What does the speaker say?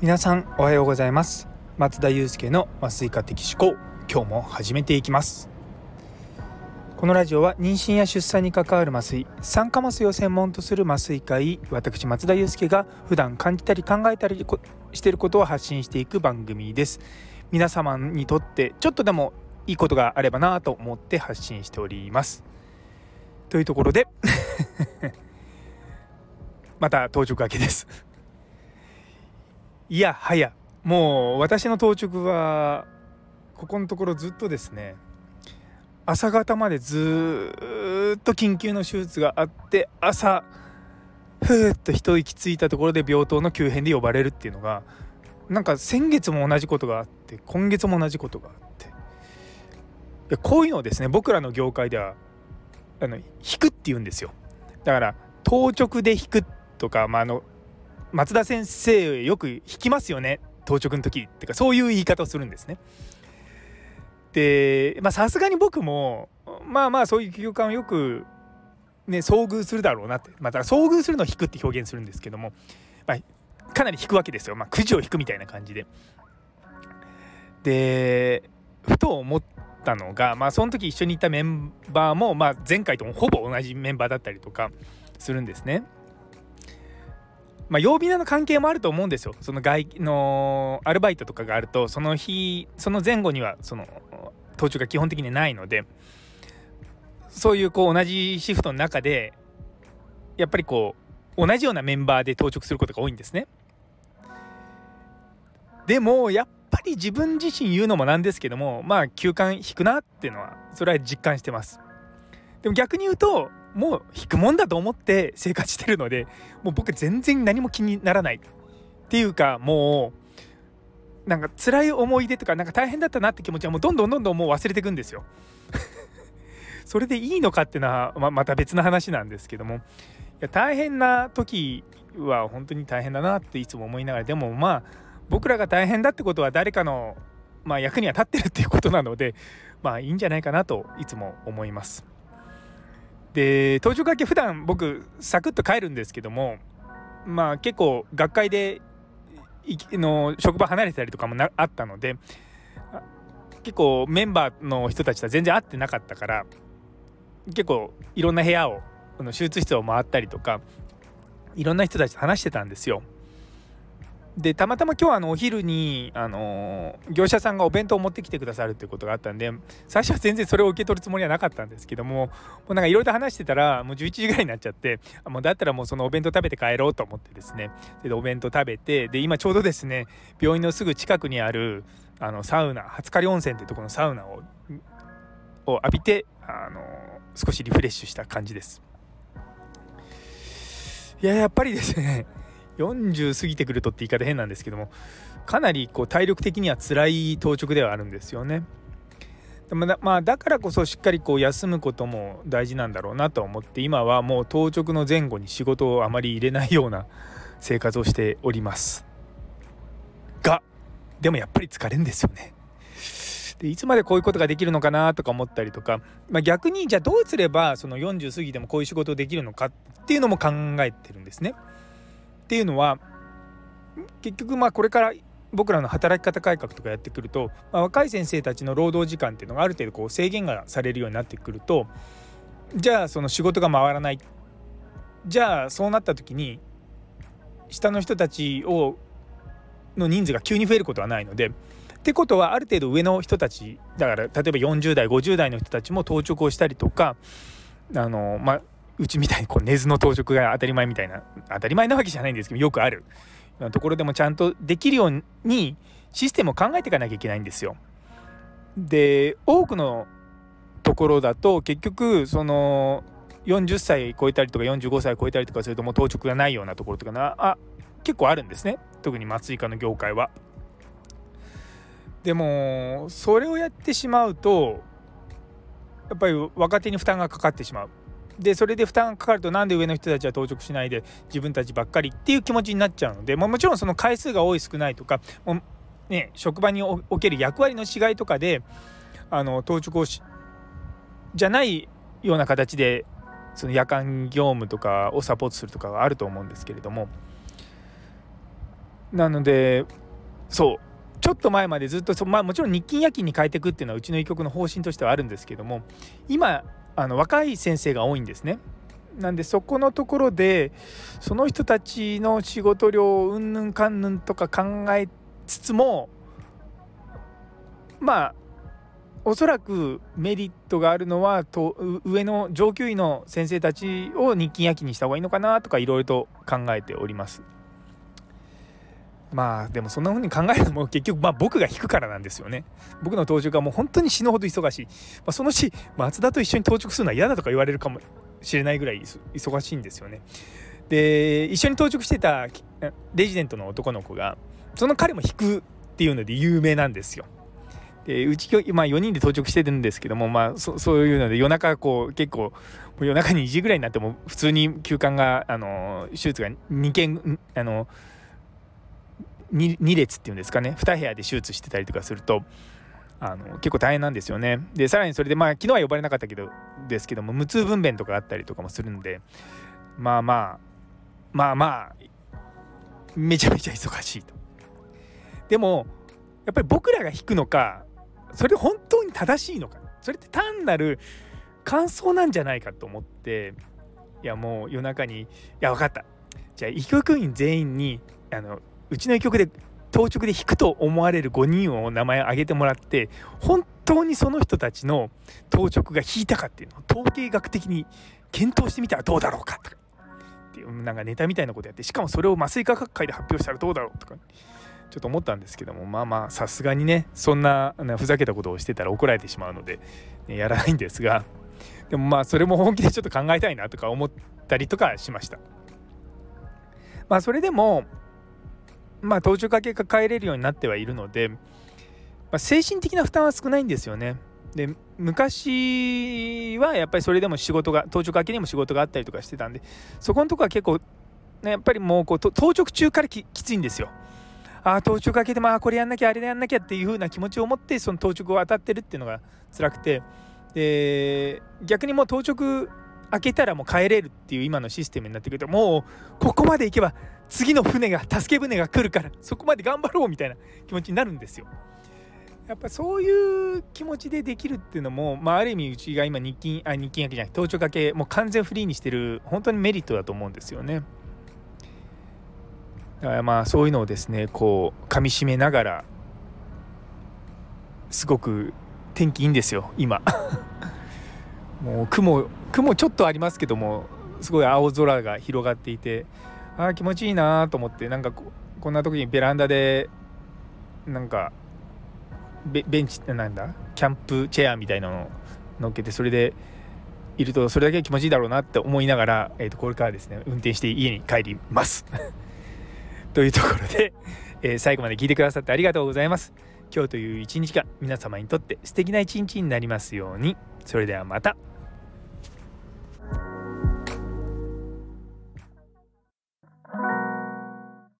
皆さんおはようございます。松田祐介の麻酔科的思考。今日も始めていきます。このラジオは妊娠や出産に関わる麻酔酸化麻酔を専門とする麻酔科医私松田祐介が普段感じたり考えたりしていることを発信していく番組です。皆様にとってちょっとでもいいことがあればなと思って発信しております。というところで。また到着明けです。いやはやもう私の当直はここのところずっとですね。朝方までずっと緊急の手術があって朝ふーっと一息ついたところで病棟の急変で呼ばれるっていうのがなんか先月も同じことがあって今月も同じことがあって。いやこういうのをですね僕らの業界ではあの引くって言うんですよだから当直で引くとか、まあ、あの松田先生よく弾きますよね当直の時ってかそういう言い方をするんですね。でさすがに僕もまあまあそういう休館をよくね遭遇するだろうなってまた遭遇するのを引くって表現するんですけども、まあ、かなり引くわけですよ、まあ、くじを引くみたいな感じで。でふと思ったのが、まあ、その時一緒にいたメンバーも、まあ、前回ともほぼ同じメンバーだったりとかするんですね。まあ、曜日の関係もあると思うんですよ。その外のアルバイトとかがあるとその日その前後にはその当直が基本的にないのでそういうこう同じシフトの中でやっぱりこう同じようなメンバーで当直することが多いんですね。でもやっぱり自分自身言うのもなんですけどもまあ休館引くなっていうのはそれは実感してます。でも逆に言うともう引くもんだと思って生活してるのでもう僕全然何も気にならないっていうかもうなんか辛い思い出とかなんか大変だったなって気持ちはもうどんどんどんどんもう忘れていくんですよ。それでいいのかっていうのはままた別の話なんですけどもいや大変な時は本当に大変だなっていつも思いながらでもまあ僕らが大変だってことは誰かの、まあ、役には立ってるっていうことなのでまあいいんじゃないかなといつも思います。で搭乗会計普段僕サクッと帰るんですけどもまあ結構学会での職場離れてたりとかもあったので結構メンバーの人たちとは全然会ってなかったから結構いろんな部屋を手術室を回ったりとかいろんな人たちと話してたんですよ。でたまたま今日あのお昼に、あの、業者さんがお弁当を持ってきてくださるっていうことがあったんで最初は全然それを受け取るつもりはなかったんですけどももうなんかいろいろと話してたらもう11時ぐらいになっちゃってもうだったらもうそのお弁当食べて帰ろうと思ってですねでお弁当食べてで今ちょうどですね病院のすぐ近くにあるあのサウナ初刈温泉っていうところのサウナをを浴びて、あの、少しリフレッシュした感じです。いややっぱりですね40過ぎてくるとって言い方変なんですけどもかなりこう体力的には辛い当直ではあるんですよね。でもまあ、だからこそしっかりこう休むことも大事なんだろうなと思って今はもう当直の前後に仕事をあまり入れないような生活をしておりますがでもやっぱり疲れんですよねでいつまでこういうことができるのかなとか思ったりとか、まあ、逆にじゃあどうすればその40過ぎでもこういう仕事できるのかっていうのも考えてるんですね。っていうのは結局まあこれから僕らの働き方改革とかやってくると、まあ、若い先生たちの労働時間っていうのがある程度こう制限がされるようになってくるとじゃあその仕事が回らない。じゃあそうなった時に下の人たちをの人数が急に増えることはないのでってことはある程度上の人たちだから例えば40代50代の人たちも当直をしたりとかあのまあうちみたいにこう根津の当直が当たり前みたいな当たり前なわけじゃないんですけどよくあるところでもちゃんとできるようにシステムを考えていかなきゃいけないんですよ。で多くのところだと結局その40歳超えたりとか45歳超えたりとかするともう当直がないようなところとかなあ結構あるんですね特に麻酔科の業界は。でもそれをやってしまうとやっぱり若手に負担がかかってしまうでそれで負担がかかるとなんで上の人たちは到着しないで自分たちばっかりっていう気持ちになっちゃうので、まあ、もちろんその回数が多い少ないとかもう、ね、職場における役割の違いとかであの到着をしじゃないような形でその夜間業務とかをサポートするとかがあると思うんですけれども。なのでそう。ちょっと前までずっとそ、まあ、もちろん日勤夜勤に変えていくっていうのはうちの医局の方針としてはあるんですけども今あの若い先生が多いんですね。なんでそこのところでその人たちの仕事量うんぬんかんぬんとか考えつつもまあおそらくメリットがあるのはと上の上級医の先生たちを日勤夜勤にした方がいいのかなとかいろいろと考えております。まあでもそんな風に考えるのも結局まあ僕が引くからなんですよね。僕の当直がもう本当に死ぬほど忙しい。まあ、そのうち松田と一緒に当直するのは嫌だとか言われるかもしれないぐらい忙しいんですよね。で一緒に当直してたレジデントの男の子がその彼も引くっていうので有名なんですよ。でうち、まあ、4人で当直してるんですけども、まあ、そそういうので夜中こう結構夜中2時ぐらいになっても普通に休館があの手術が2件あの 2, 2列っていうんですかね2部屋で手術してたりとかするとあの結構大変なんですよね。でさらにそれでまあ昨日は呼ばれなかったけどですけども無痛分娩とかあったりとかもするんでまあまあまあまあめちゃめちゃ忙しいと。でもやっぱり僕らが引くのかそれ本当に正しいのかそれって単なる感想なんじゃないかと思っていやもう夜中に「いや分かったじゃあ医局員全員にあのうちの医局で当直で引くと思われる5人を名前を挙げてもらって本当にその人たちの当直が引いたかっていうのを統計学的に検討してみたらどうだろうかとか。っていうなんかネタみたいなことやってしかもそれを麻酔科学会で発表したらどうだろうとか。ちょっと思ったんですけどもまあまあさすがにねそんなふざけたことをしてたら怒られてしまうので、ね、やらないんですが。でもまあそれも本気でちょっと考えたいなとか思ったりとかしました。まあそれでもまあ、当直掛けが帰れるようになってはいるので、まあ、精神的な負担は少ないんですよね。で昔はやっぱりそれでも仕事が当直明けにも仕事があったりとかしてたんでそこのとこは結構、ね、やっぱりもうこう当直中からきついんですよ。ああ当直明けでまあこれやんなきゃあれやんなきゃっていう風な気持ちを持ってその当直を当たってるっていうのが辛くてで逆にもう当直開けたらもう帰れるっていう今のシステムになってくるともうここまで行けば次の船が助け舟が来るからそこまで頑張ろうみたいな気持ちになるんですよ。やっぱそういう気持ちでできるっていうのも、まあ、ある意味うちが今日勤あ日勤明けじゃない当直掛けもう完全フリーにしてる本当にメリットだと思うんですよね。だからまあそういうのをですねこう噛みしめながらすごく天気いいんですよ今もう雲雲ちょっとありますけどもすごい青空が広がっていてああ気持ちいいなと思ってなんかこんな時にベランダでなんかベベンチってなんだキャンプチェアみたいなのを乗っけてそれでいるとそれだけ気持ちいいだろうなって思いながら、えー、とこれからですね運転して家に帰ります。というところで、えー、最後まで聞いてくださってありがとうございます。今日という一日が皆様にとって素敵な一日になりますように。それではまた。